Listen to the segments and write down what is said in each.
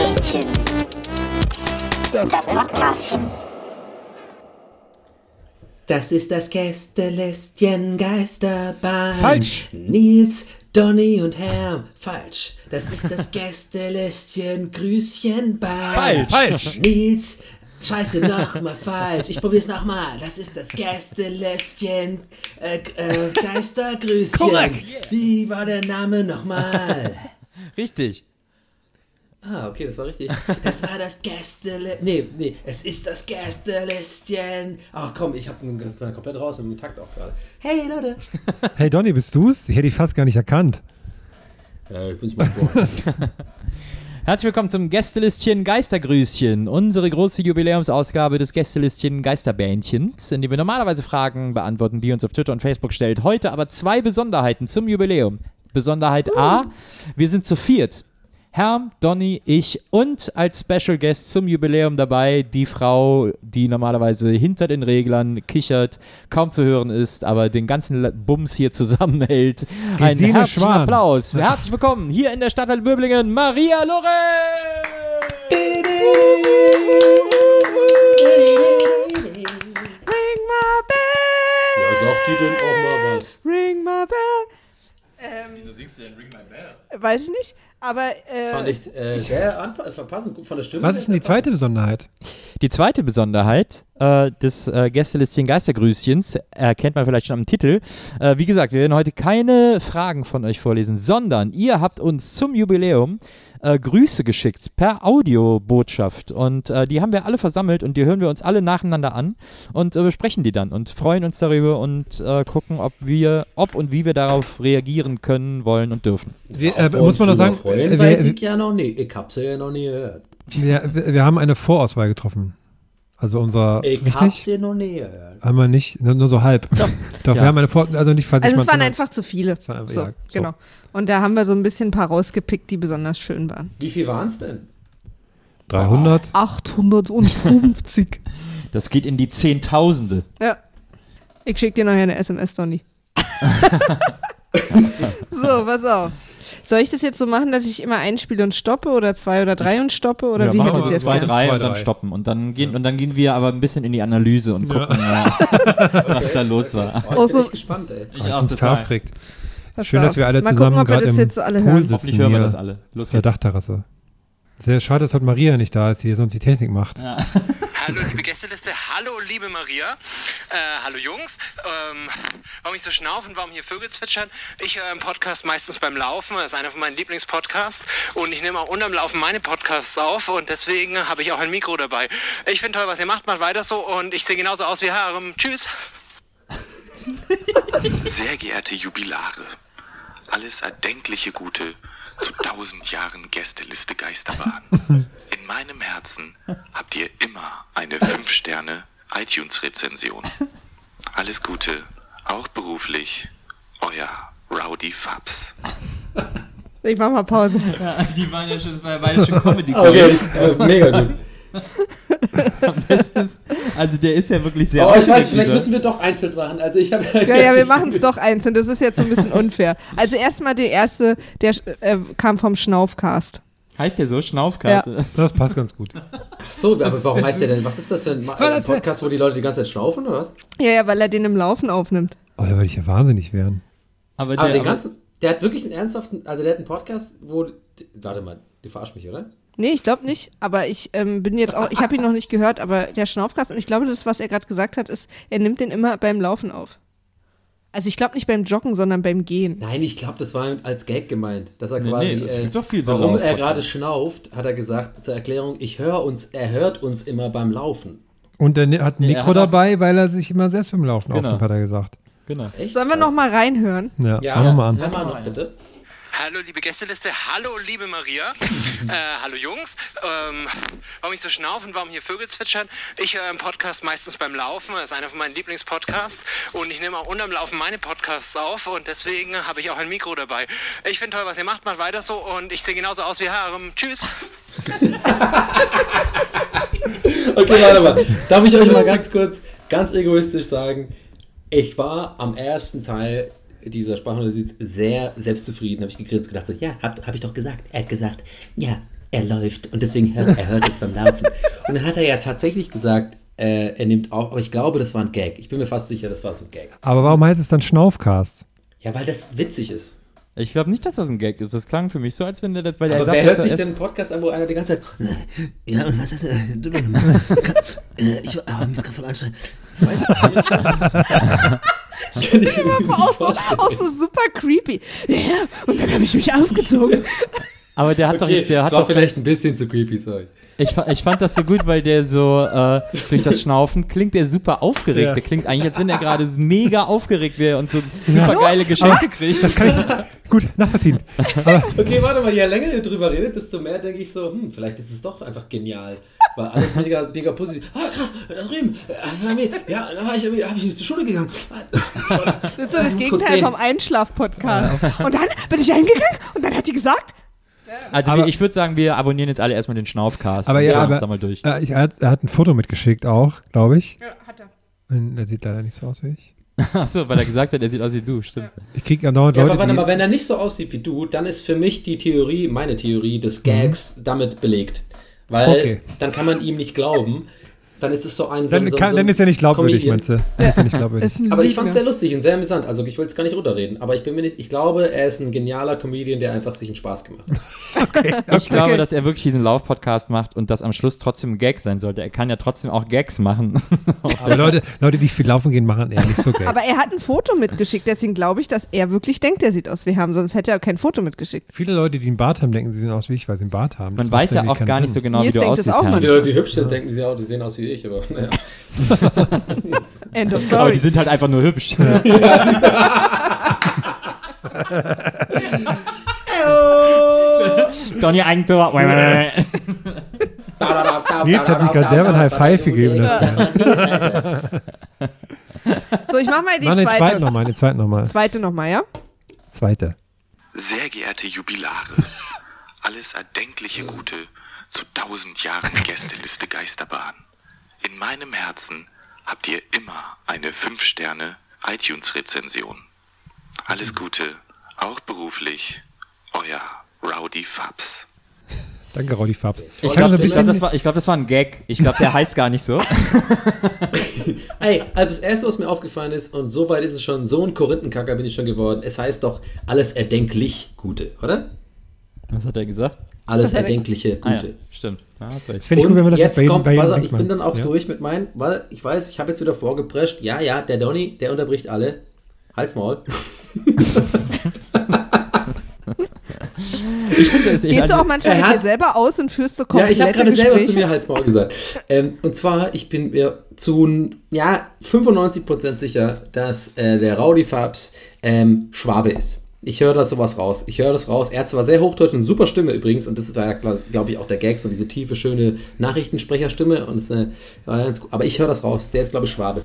Geisterbähnchen. Das Podcastchen. Das ist das Gästelistchen Geisterbahn. Falsch. Nils, Donny und Herm. Falsch. Das ist das Gästelistchen Grüßchenbahn. Falsch. Falsch. Nils, scheiße, nochmal falsch. Ich probier's nochmal. Das ist das Gästelistchen äh, äh, Geistergrüßchen. Korrekt. Wie war der Name nochmal? Richtig. Ah, okay, das war richtig. Das war das Gästele... Nee, nee, es ist das Gästelistchen. Ach komm, ich hab bin komplett raus mit dem Takt auch gerade. Hey, Leute. Hey Donny, bist du's? Ich hätte dich fast gar nicht erkannt. Ja, ich bin's mal geworden. Herzlich willkommen zum Gästelistchen Geistergrüßchen, unsere große Jubiläumsausgabe des Gästelistchen Geisterbähnchens, in dem wir normalerweise Fragen beantworten, die uns auf Twitter und Facebook stellt. Heute aber zwei Besonderheiten zum Jubiläum. Besonderheit A, wir sind zu viert. Herm, Donny, ich und als Special Guest zum Jubiläum dabei die Frau, die normalerweise hinter den Reglern kichert, kaum zu hören ist, aber den ganzen Bums hier zusammenhält. Einen Gesine herzlichen Schwan. Applaus. Herzlich willkommen hier in der Stadtteil Böblingen, Maria Lorenz! Ring my bell, Ja, sagt die denn auch mal was? Wieso singst du denn Ring My Bell? Weiß ich nicht, aber äh, Fand ich äh, sehr verpassend gut von der Stimme. Was ist denn die zweite Besonderheit? Die zweite Besonderheit äh, des äh, Gästelistchen Geistergrüßchens erkennt man vielleicht schon am Titel. Äh, wie gesagt, wir werden heute keine Fragen von euch vorlesen, sondern ihr habt uns zum Jubiläum äh, Grüße geschickt per Audiobotschaft. Und äh, die haben wir alle versammelt und die hören wir uns alle nacheinander an und äh, besprechen die dann und freuen uns darüber und äh, gucken, ob wir, ob und wie wir darauf reagieren können, wollen und dürfen. Wir, äh, muss man noch sagen, Freuen, äh, weiß wir, ich ja noch nie. Ich hab's ja noch nie gehört. wir, wir haben eine Vorauswahl getroffen. Also unser, Ich hab's richtig? ja noch nie gehört. Haben wir nicht, nur, nur so halb. Doch, Ja. wir haben eine Vor, also nicht, falls also es waren einfach zu viele. Es waren einfach- so, ja, so. genau. Und da haben wir so ein bisschen ein paar rausgepickt, die besonders schön waren. Wie viel waren's denn? 300. 850. Das geht in die Zehntausende. ja. Ich schicke dir nachher eine SMS, Donny. so, pass auf. Soll ich das jetzt so machen, dass ich immer einspiele und stoppe oder zwei oder drei und stoppe oder Ja, wie wir ihr es zwei, drei Zwei, und dann drei. stoppen. Und dann, gehen, und dann gehen wir aber ein bisschen in die Analyse und gucken, äh, was da los war. Oh, ich bin so- gespannt, ey. Ich Ich auch total. Pass Schön, dass wir alle Mal zusammen gucken, ob wir gerade das im jetzt alle Pool hören. sitzen. Hoffentlich hören wir hier das alle. Los Auf der geht's. Dachterrasse. Sehr schade, dass heute Maria nicht da ist, die sonst die Technik macht. Hallo liebe Gästeliste, hallo liebe Maria, äh, hallo Jungs. Ähm, warum ich so schnaufen, warum hier Vögel zwitschern? Ich höre einen Podcast meistens beim Laufen, das ist einer von meinen Lieblingspodcasts und ich nehme auch unterm Laufen meine Podcasts auf und deswegen habe ich auch ein Mikro dabei. Ich finde toll, was ihr macht, macht weiter so und ich sehe genauso aus wie Harem. Tschüss. Sehr geehrte Jubilare, alles erdenkliche Gute zu tausend Jahren Gästeliste Geisterbahn. In meinem Herzen habt ihr immer eine 5-Sterne iTunes-Rezension. Alles Gute, auch beruflich, euer Rowdy Fabs. Ich mach mal Pause. Die waren ja schon, das war ja beide schon Comedy. Okay, mega gut. Ist, also der ist ja wirklich sehr Oh, ich weiß, vielleicht dieser- müssen wir doch einzeln machen. Also ich habe Ja, ja, wir machen es doch einzeln. Das ist jetzt so ein bisschen unfair. Also erstmal der erste, der äh, kam vom Schnaufcast. Heißt der so? Schnaufcast? Ja. Das- passt ganz gut. Ach so, aber warum heißt der denn? Was ist das für ein, Podcast, wo die Leute die ganze Zeit schnaufen oder was? Ja, ja, weil er den im Laufen aufnimmt. Oh, da würde ich ja wahnsinnig werden. Aber, Aber der, den ganzen, der hat wirklich einen ernsthaften, also der hat einen Podcast, wo, warte mal, die verarscht mich, oder? Nee, ich glaube nicht, aber ich ähm, bin jetzt auch, ich habe ihn noch nicht gehört, aber der Schnaufcast, und ich glaube, das, was er gerade gesagt hat, ist, er nimmt den immer beim Laufen auf. Also ich glaube nicht beim Joggen, sondern beim Gehen. Nein, ich glaube, das war als Gag gemeint, dass er Nee, quasi, nee, es äh, doch viel so warum er gerade schnauft, hat er gesagt, zur Erklärung, ich höre uns, er hört uns immer beim Laufen. Und er hat ein Mikro hat dabei, weil er sich immer selbst beim Laufen Genau. aufnimmt, hat er gesagt. Genau. Echt? Sollen wir noch mal reinhören? Ja, Ja, wir mal an. Hör mal noch, bitte. Hallo liebe Gästeliste, hallo liebe Maria, äh, hallo Jungs. Ähm, warum ich so schnaufen, warum hier Vögel zwitschern? Ich höre einen Podcast meistens beim Laufen, das ist einer von meinen Lieblingspodcasts und ich nehme auch unterm Laufen meine Podcasts auf und deswegen habe ich auch ein Mikro dabei. Ich finde toll, was ihr macht, macht weiter so und ich sehe genauso aus wie Harem. Tschüss. Okay, warte mal. Darf ich euch mal ganz kurz, ganz egoistisch sagen, ich war am ersten Teil dieser Sprachnotiz sehr selbstzufrieden, habe ich gegrinst, gedacht so, ja, hab, hab ich doch gesagt. Er hat gesagt, ja, er läuft und deswegen hört er hört jetzt beim Laufen. Und dann hat er ja tatsächlich gesagt, äh, er nimmt auch, aber ich glaube, das war ein Gag. Ich bin mir fast sicher, das war so ein Gag. Aber warum heißt es dann Schnaufcast? Ja, weil das witzig ist. Ich glaube nicht, dass das ein Gag ist. Das klang für mich so, als wenn der das, weil er Aber sagt wer ja hört sich denn einen Podcast an, wo einer die ganze Zeit, ja, und was hast du gemacht? Äh, Ich war, ah, mir ist gerade voll anstrengend. Ich weiß nicht. Kann ich mir nicht Auch so, auch so super creepy. Ja, und dann habe ich mich ausgezogen. Aber der hat doch Okay, jetzt, der das hat war doch vielleicht ein bisschen zu creepy, sorry. Ich, ich fand das so gut, weil der so äh, durch das Schnaufen klingt der super aufgeregt. Ja. Der klingt eigentlich, als wenn er gerade mega aufgeregt wäre und so super geile Geschenke kriegt. Das kann ich gut nachvollziehen. Aber Okay, warte mal, je länger ihr drüber redet, desto mehr denke ich so, hm, vielleicht ist es doch einfach genial. Weil alles mega, mega positiv. Ah, krass, da drüben. äh, Ja, da war ich, irgendwie- hab ich zur Schule gegangen. Das ist so das Gegenteil vom Einschlaf-Podcast. Und dann bin ich eingegangen und dann hat die gesagt, Also Aber- ich würde sagen, wir abonnieren jetzt alle erstmal den Schnaufcast. Aber ja, aber- mal durch. äh, ich, er, hat, er hat ein Foto mitgeschickt auch, glaube ich. ja, hat er. Und er sieht leider nicht so aus wie ich. Achso, weil er gesagt hat, er sieht aus wie du, stimmt. Ich kriege andauernd Ja, Leute, aber warte mal, wenn er nicht so aussieht wie du, dann ist für mich die Theorie, meine Theorie des Gags damit belegt. Weil Okay. dann kann man ihm nicht glauben. Dann ist es so ein. Dann, so, kann, so dann ein ist er nicht glaubwürdig, Comedian. meinst du? Dann ist er nicht glaubwürdig. Aber ich fand es sehr lustig und sehr amüsant. Also ich will es gar nicht runterreden. Aber ich bin mir nicht, ich glaube, er ist ein genialer Comedian, der einfach sich einen Spaß gemacht hat. Ich glaube, Okay. dass er wirklich diesen Lauf-Podcast macht und das am Schluss trotzdem ein Gag sein sollte. Er kann ja trotzdem auch Gags machen. Aber Leute, Leute, die viel laufen gehen, machen eher nicht so geil. Aber er hat ein Foto mitgeschickt, deswegen glaube ich, dass er wirklich denkt, er sieht aus wie Ham, sonst hätte er kein Foto mitgeschickt. Viele Leute, die einen Bart haben, denken, sie sehen aus wie ich, weil sie einen Bart haben. Das Man weiß ja irgendwie auch gar nicht so Sinn. genau, wie Jetzt du denkt es aussiehst. auch. Die Leute, die hübsch sind, denken sie auch, die sehen aus wie ich. Aber naja. End of Aber story. die sind halt einfach nur hübsch. Donny Eigentor. Nils hat sich gerade selber ein High Five gegeben So, ich mach mal die Mach den zweite. zweiten nochmal, den zweiten nochmal. Zweite nochmal, ja? Zweite. Sehr geehrte Jubilare, alles erdenkliche Gute zu tausend Jahren Gästeliste Geisterbahn. In meinem Herzen habt ihr immer eine 5-Sterne iTunes-Rezension. Alles Gute, auch beruflich, euer Rowdy Fabs. Danke, Roddy Fabs. Ich glaube, glaub, das, war- ich glaub, das war ein Gag. Ich glaube, der heißt gar nicht so. Ey, also das erste, was mir aufgefallen ist, und so weit ist es schon, so ein Korinthenkacker bin ich schon geworden. Es heißt doch alles erdenklich Gute, oder? Was hat er gesagt? Alles er- erdenkliche Ah, ja, Gute. stimmt. Ja, hast recht. Das finde ich gut, wenn man das jetzt bei jedem, kommt, bei jedem warte, Dings ich bin dann auch ja? durch mit meinen, weil ich weiß, ich habe jetzt wieder vorgeprescht. Ja, ja, der Donny, der unterbricht alle. Halt's Maul. Ich finde es Gehst du auch manchmal mit dir selber aus und führst so Ja, komplette ich habe gerade selber zu mir Halt's Maul gesagt. Ähm, und zwar, ich bin mir zu ja, 95% sicher, dass äh, der Rowdy Fabs ähm, Schwabe ist. Ich höre da sowas raus. Ich höre das raus. Er hat zwar sehr hochdeutsch und super Stimme übrigens, und das war ja, glaube ich, auch der Gag, so diese tiefe, schöne Nachrichtensprecherstimme. Und äh, war ganz gut. Aber ich höre das raus. Der ist, glaube ich, Schwabe.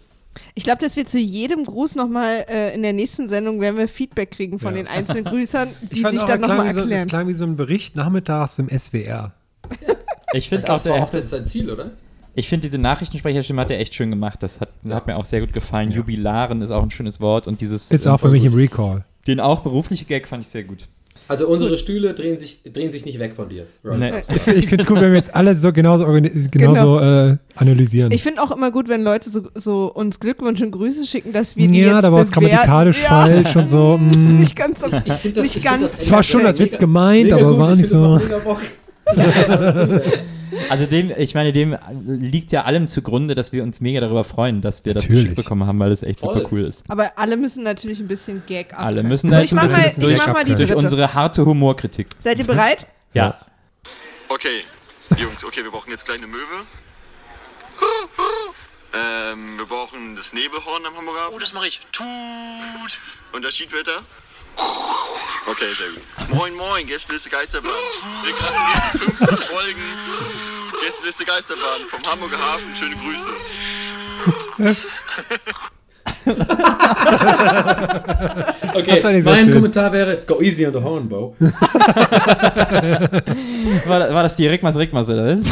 Ich glaube, dass wir zu jedem Gruß nochmal äh, in der nächsten Sendung werden wir Feedback kriegen von Ja. den einzelnen Grüßern, die sich auch, dann nochmal wie so, das erklären. klang wie so ein Bericht nachmittags im SWR. Ich finde auch, Das war der auch hat das das, sein Ziel, oder? ich finde diese Nachrichtensprecherstimme hat er echt schön gemacht. Das hat, hat mir auch sehr gut gefallen. Jubilaren ist auch ein schönes Wort und dieses Ist auch für mich im Recall. Den auch berufliche Gag fand ich sehr gut. Also unsere Stühle drehen sich, drehen sich nicht weg von dir. Nee. Ich, ich finde es gut, wenn wir jetzt alle so genauso, genauso äh, analysieren. Ich finde auch immer gut, wenn Leute so, so uns Glückwünsche und Grüße schicken, dass wir die ja, jetzt da war es grammatikalisch ja. falsch und so. mm. Nicht ganz so. Ich find das, Nicht ich ganz. Find das Es war schon als Witz gemeint, mega aber gut. war Ich nicht so. Also dem, ich meine, dem liegt ja allem zugrunde, dass wir uns mega darüber freuen, dass wir das Natürlich. geschickt bekommen haben, weil es echt Voll. super cool ist. Aber alle müssen natürlich ein bisschen Gag ab. Alle müssen da ich jetzt ein mach mal, bisschen ich durch- mach mal die Durch dritte. unsere harte Humorkritik. Seid ihr bereit? Ja. Okay, Jungs, okay, wir brauchen jetzt gleich eine Möwe. Ähm, wir brauchen das Nebelhorn am Hamburger. Oh, das mache ich. Tut. Und das Schiedwetter? Okay, sehr gut. Moin, moin, Gästeliste Geisterbahn. Wir gratulieren zu 15 Folgen. Gästeliste Geisterbahn vom Hamburger Hafen. Schöne Grüße. Okay, mein schön. Kommentar wäre, go easy on the horn, Bo. War, war das die Rigmas Rigmas oder was?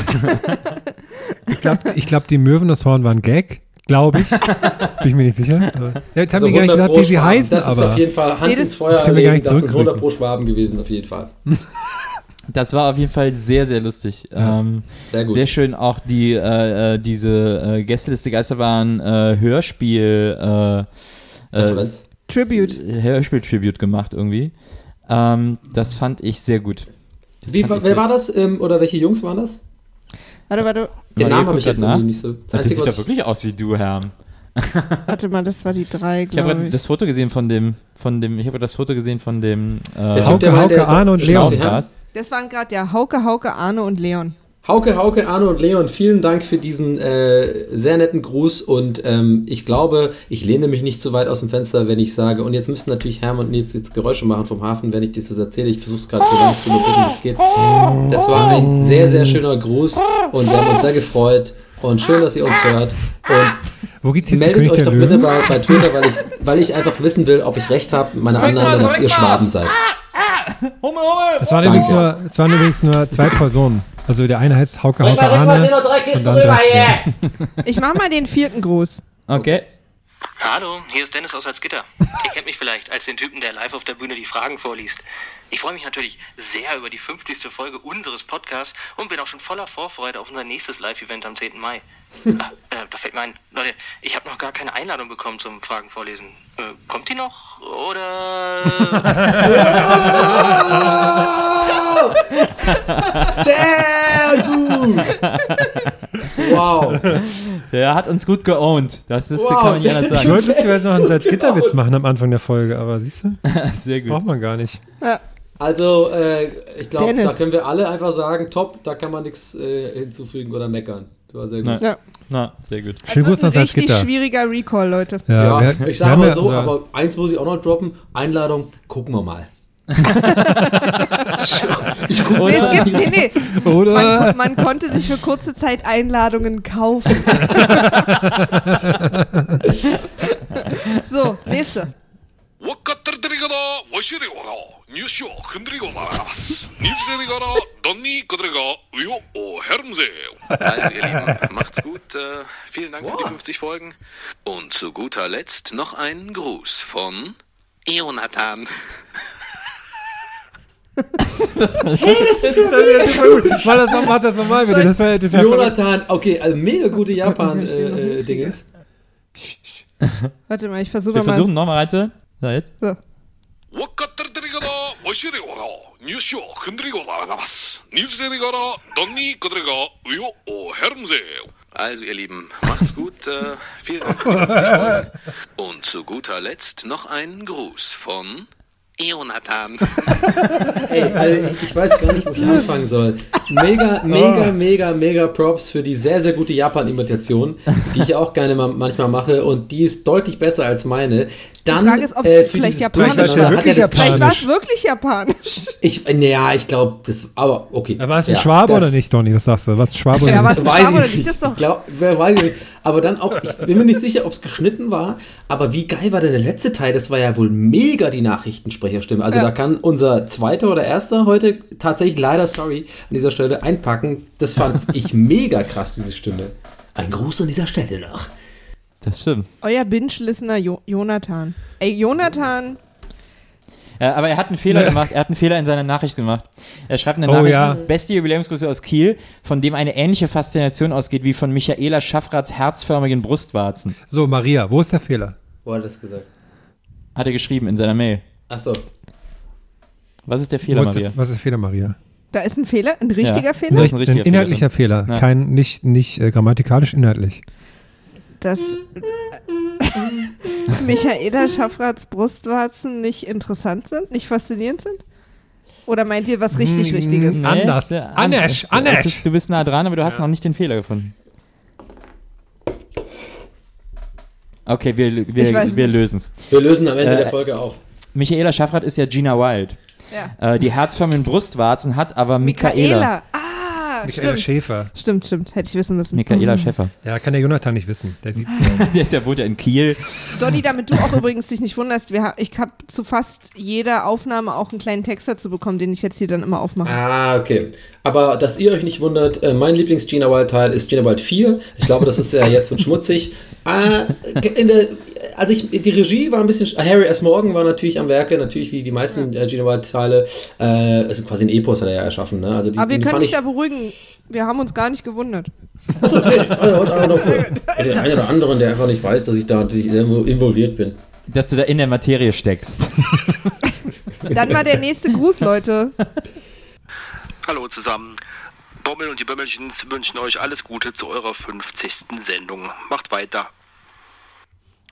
Ich glaube, ich glaub, die Möwen das Horn waren Gag. Glaube ich. Bin ich mir nicht sicher. Aber- Ja, jetzt haben Also wir gar nicht 100 gesagt, wie sie Schwaben. heißen, Das ist aber. auf jeden Fall Hand Nee, das- ins Feuer das können wir gar legen, nicht das sind 100 zurückgrüßen. pro Schwaben gewesen, auf jeden Fall. Das war auf jeden Fall sehr, sehr lustig. Ähm, Sehr gut. Sehr schön auch die, äh, äh, diese äh, Gästeliste Geisterbahn äh, Hörspiel, äh, äh. Tribute. Hörspiel-Tribute gemacht irgendwie. Ähm, das fand ich sehr gut. Wie, wer sehr- war das? Ähm, oder welche Jungs waren das? Warte, warte, Den Namen habe ich jetzt irgendwie nicht so. Das Das sieht doch wirklich aus wie du, Herr. warte mal, das war die drei, Ich habe glaube gerade ich. das Foto gesehen von dem, von dem, ich habe das Foto gesehen von dem Der äh, Hauke, der Hauke, der so- Arne und Leon. Das waren gerade ja Hauke, Hauke, Arne und Leon. Hauke, Hauke, Arno und Leon, vielen Dank für diesen äh, sehr netten Gruß und ähm, ich glaube, ich lehne mich nicht zu weit aus dem Fenster, wenn ich sage, und jetzt müssen natürlich Hermann und Nils jetzt Geräusche machen vom Hafen, wenn ich das erzähle. Ich versuche es gerade so lange zu überbrücken, wie es geht. Das war ein sehr, sehr schöner Gruß und wir haben uns sehr gefreut und schön, dass ihr uns hört. Und Wo geht's jetzt meldet euch doch bitte bei, bei Twitter, weil ich, weil ich einfach wissen will, ob ich recht habe mit meiner Annahme, dass ihr Schwaben seid. Es waren, Danke. übrigens nur, es waren übrigens nur zwei Personen. Also der eine heißt Hauke, Hauke, Arne. Und dann das Ich mach mal den vierten Gruß. Okay. Hallo, hier ist Dennis aus Salzgitter. Ihr kennt mich vielleicht als den Typen, der live auf der Bühne die Fragen vorliest. Ich freue mich natürlich sehr über die 50. Folge unseres Podcasts und bin auch schon voller Vorfreude auf unser nächstes Live-Event am 10. Mai. Ah, äh, da fällt mir ein, Leute, ich habe noch gar keine Einladung bekommen zum Fragen vorlesen. Äh, kommt die noch? Oder... Sehr gut! Wow. Der hat uns gut geowned. Das ist, Wow. kann man nicht anders Ich sagen. wollte lustigerweise noch einen Salzgitterwitz machen am Anfang der Folge, aber siehst du, Sehr gut. braucht man gar nicht. Also, äh, ich glaube, da können wir alle einfach sagen, top, da kann man nichts äh, hinzufügen oder meckern. Das war sehr gut. Ja. Na, sehr gut. Nach ist ein richtig schwieriger Recall, Leute. Ja, wir- ich sage mal ja so, unser- aber eins muss ich auch noch droppen. Einladung, gucken wir mal nee, es gibt, nee, nee. Oder man, man, konnte sich für kurze Zeit Einladungen kaufen. so, nächste. Nein, ihr Lieben, macht's gut. Äh, vielen Dank für die 50 Folgen. Und zu guter Letzt noch einen Gruß von Jonathan Mal das nochmal, das nochmal bitte. Das war ja total verrückt. Jonathan, okay, also mega gute Japan-Dingens. Warte mal, ich versuche Wir mal. versuchen nochmal rein. So, jetzt. So. わかってるてりがだ、わしりわが、入手を組んでりございます。入手りがだ、どんにくでりが、うよ、お、ヘルムゼ Also, ihr Lieben, macht's gut. Äh, vielen Dank für die 50 Folgen. Und zu guter Letzt noch ein Gruß von Jonathan. Ey, also ich, ich weiß gar nicht, wo ich anfangen soll. Mega, mega, mega, mega Props für die sehr, sehr gute Japan-Imitation, die ich auch gerne mal, manchmal mache und die ist deutlich besser als meine. Dann, Die Frage ist, ob äh, es für vielleicht japanisch war. Vielleicht war es Japanisch. wirklich japanisch. Ich, naja, ich glaube, das, aber okay. War es ein Ja, Schwabe das- oder nicht, Donny? Was sagst du? Was Schwabe oder Ja, nicht? was ein Weiß Schwabe oder ich nicht? Das doch. Ich glaub, wer weiß ich nicht. Aber dann auch, ich bin mir nicht sicher, ob es geschnitten war, aber wie geil war denn der letzte Teil? Das war ja wohl mega die Nachrichtensprecherstimme. Also Ja. da kann unser zweiter oder erster heute tatsächlich leider, sorry, an dieser Stelle einpacken. Das fand ich mega krass, diese Stimme. Ein Gruß an dieser Stelle noch. Das stimmt. Euer Binge-Listener jo Jonathan. Ey, Jonathan. Ja, aber er hat einen Fehler gemacht. Er hat einen Fehler in seiner Nachricht gemacht. Er schreibt eine Oh, Nachricht, ja. beste Jubiläumsgrüße aus Kiel, von dem eine ähnliche Faszination ausgeht wie von Michaela Schaffrats herzförmigen Brustwarzen. So, Maria, wo ist der Fehler? Wo hat er das gesagt? Hat er geschrieben in seiner Mail. Achso. Was ist der Fehler, ist Maria? der, was ist der Fehler, Maria? Da ist ein Fehler, ein richtiger Ja. Fehler. Ein richtiger ein inhaltlicher Fehler. Ja. Kein, nicht, nicht äh, grammatikalisch, inhaltlich. Dass Michaela Schaffrats Brustwarzen nicht interessant sind, nicht faszinierend sind? Oder meint ihr was richtig Mm, Richtiges? Nee. Anders. Ja, Anders, Es anders. Ist, du bist nah dran, aber du hast noch nicht den Fehler gefunden. Okay, wir, wir, wir lösen es. Wir lösen am Ende Äh, der Folge auf. Michaela Schaffrath ist ja Gina Wild. Ja. Äh, die herzförmigen Brustwarzen hat aber Michaela. Michaela. Ah, Michaela stimmt. Schäfer. Stimmt, stimmt. Hätte ich wissen müssen. Michaela Schäffer. Ja, kann der Jonathan nicht wissen. Der sieht. Der ist ja, wohnt ja in Kiel. Donny, damit du auch übrigens dich nicht wunderst, wir, ha- ich habe zu fast jeder Aufnahme auch einen kleinen Text dazu bekommen, den ich jetzt hier dann immer aufmache. Ah, okay. Aber dass ihr euch nicht wundert, äh, mein Lieblings-Gina Wild-Teil ist Gina Wild 4. Ich glaube, das ist ja jetzt wird schmutzig. Ah, in der, also ich, die Regie war ein bisschen. Harry S. Morgan war natürlich am Werke, natürlich wie die meisten äh, Gina Wild-Teile. Äh, also quasi ein Epos hat er ja erschaffen. Ne? Also die, Aber wir können dich ich, da beruhigen. Wir haben uns gar nicht gewundert. Also, einfach nur für den einen oder anderen, der einfach nicht weiß, dass ich da natürlich irgendwo involviert bin. Dass du da in der Materie steckst. Dann mal der nächste Gruß, Leute. Hallo zusammen. Bommel und die Bömmelchens wünschen euch alles Gute zu eurer 50. Sendung. Macht weiter.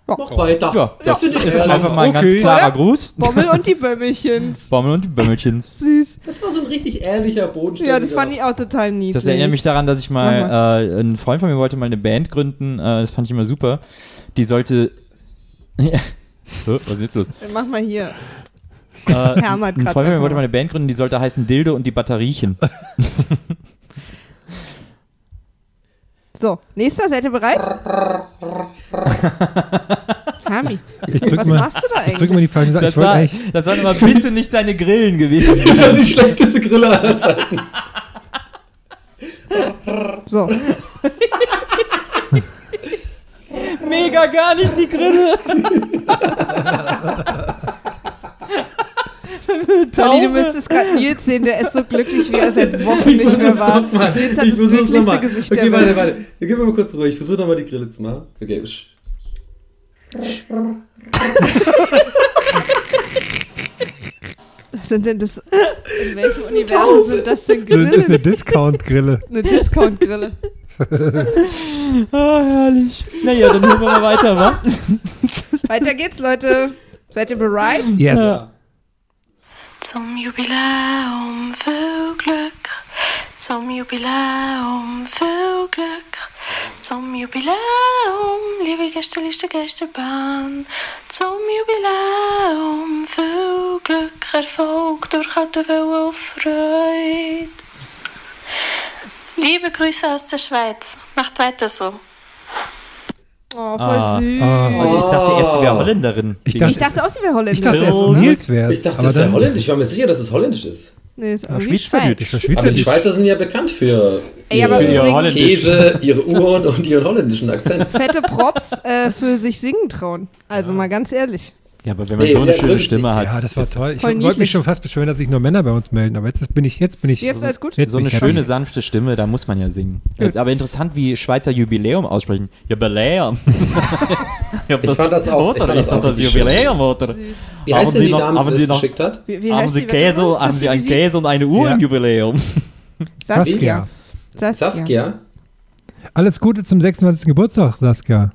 Mach weiter. Ja, das ich ist ehrlich. einfach mal ein ganz Okay. klarer Oder? Gruß. Bommel und die Bömmelchens. Bommel und die Bömmelchens. Süß. Das war so ein richtig ehrlicher Bodenständiger. Ja, das fand ich auch total niedlich. Das erinnert mich daran, dass ich mal, äh, ein Freund von mir wollte mal eine Band gründen, äh, das fand ich immer super. Die sollte. Was ist jetzt los? Mach mal hier. Äh, Hermann ein Freund von mir wollte mal eine Band gründen, die sollte heißen Dildo und die Batteriechen. So, nächster, seid ihr bereit? Hami, was mal, machst du da ich drück mal die eigentlich? falsche Seite. Das war, eigentlich. das waren aber bitte nicht deine Grillen gewesen. Das ist ja die schlechteste Grille aller Zeiten. So, Mega gar nicht die Grille. Tolli, du müsstest gerade Nils sehen, der ist so glücklich, wie er seit Wochen nicht mehr war. mal. Nils hat Ich das versuch's glücklichste nochmal. Gesicht Okay, warte, warte. Gib mir mal kurz Ruhe. Ich versuche nochmal die Grille zu machen. Okay. sch- Was sind denn das? In welchem Universum sind das denn Das ist eine Grillen? Discount-Grille. Eine Discount-Grille. Ah, herrlich. Naja, dann hören wir mal weiter, wa? Weiter geht's, Leute. Seid ihr bereit? Yes. Zum Jubiläum viel Glück, zum Jubiläum viel Glück, zum Jubiläum, liebe Gästeliste Gästebahn, zum Jubiläum viel Glück, Erfolg, Durchhalten, Wille und Freude. Liebe Grüße aus der Schweiz, macht weiter so. Oh, voll Ah. süß. Also ich dachte erst, die wäre Holländerin. Ich dachte- Ich dachte auch, die wäre holländisch. Ich dachte erst Nils wär's. Ich dachte, aber das wäre holländisch. Ich war mir sicher, dass es holländisch ist. Nee, ist Ah, irgendwie Schweizerdeutsch. Ich war Aber die. Schweizer sind ja bekannt für Ey, aber Für ihre. Käse, ihre Uhren und ihren holländischen Akzent. fette Props äh, für sich singen trauen. Also mal ganz ehrlich. Ja, aber wenn man Nee, so eine schöne. Stimme hat. Ja, das war toll. Ich wollte mich schon fast beschweren, dass sich nur Männer bei uns melden, aber jetzt bin ich, jetzt bin ich. Jetzt alles gut? Jetzt so eine schöne, happy. sanfte Stimme, da muss man ja singen. Äh, Aber interessant, wie Schweizer Jubiläum aussprechen. Jubiläum. Ich fand das auch- ich Oder fand ist das das Jubiläum, oder? Wie Haben heißt denn Sie die noch- Dame, haben Sie noch- geschickt hat? Wie, wie haben Sie? Käse, haben Sie einen Käse und eine Uhr Ja. im Jubiläum? Saskia. Saskia. Saskia? Alles Gute zum 26. Geburtstag, Saskia.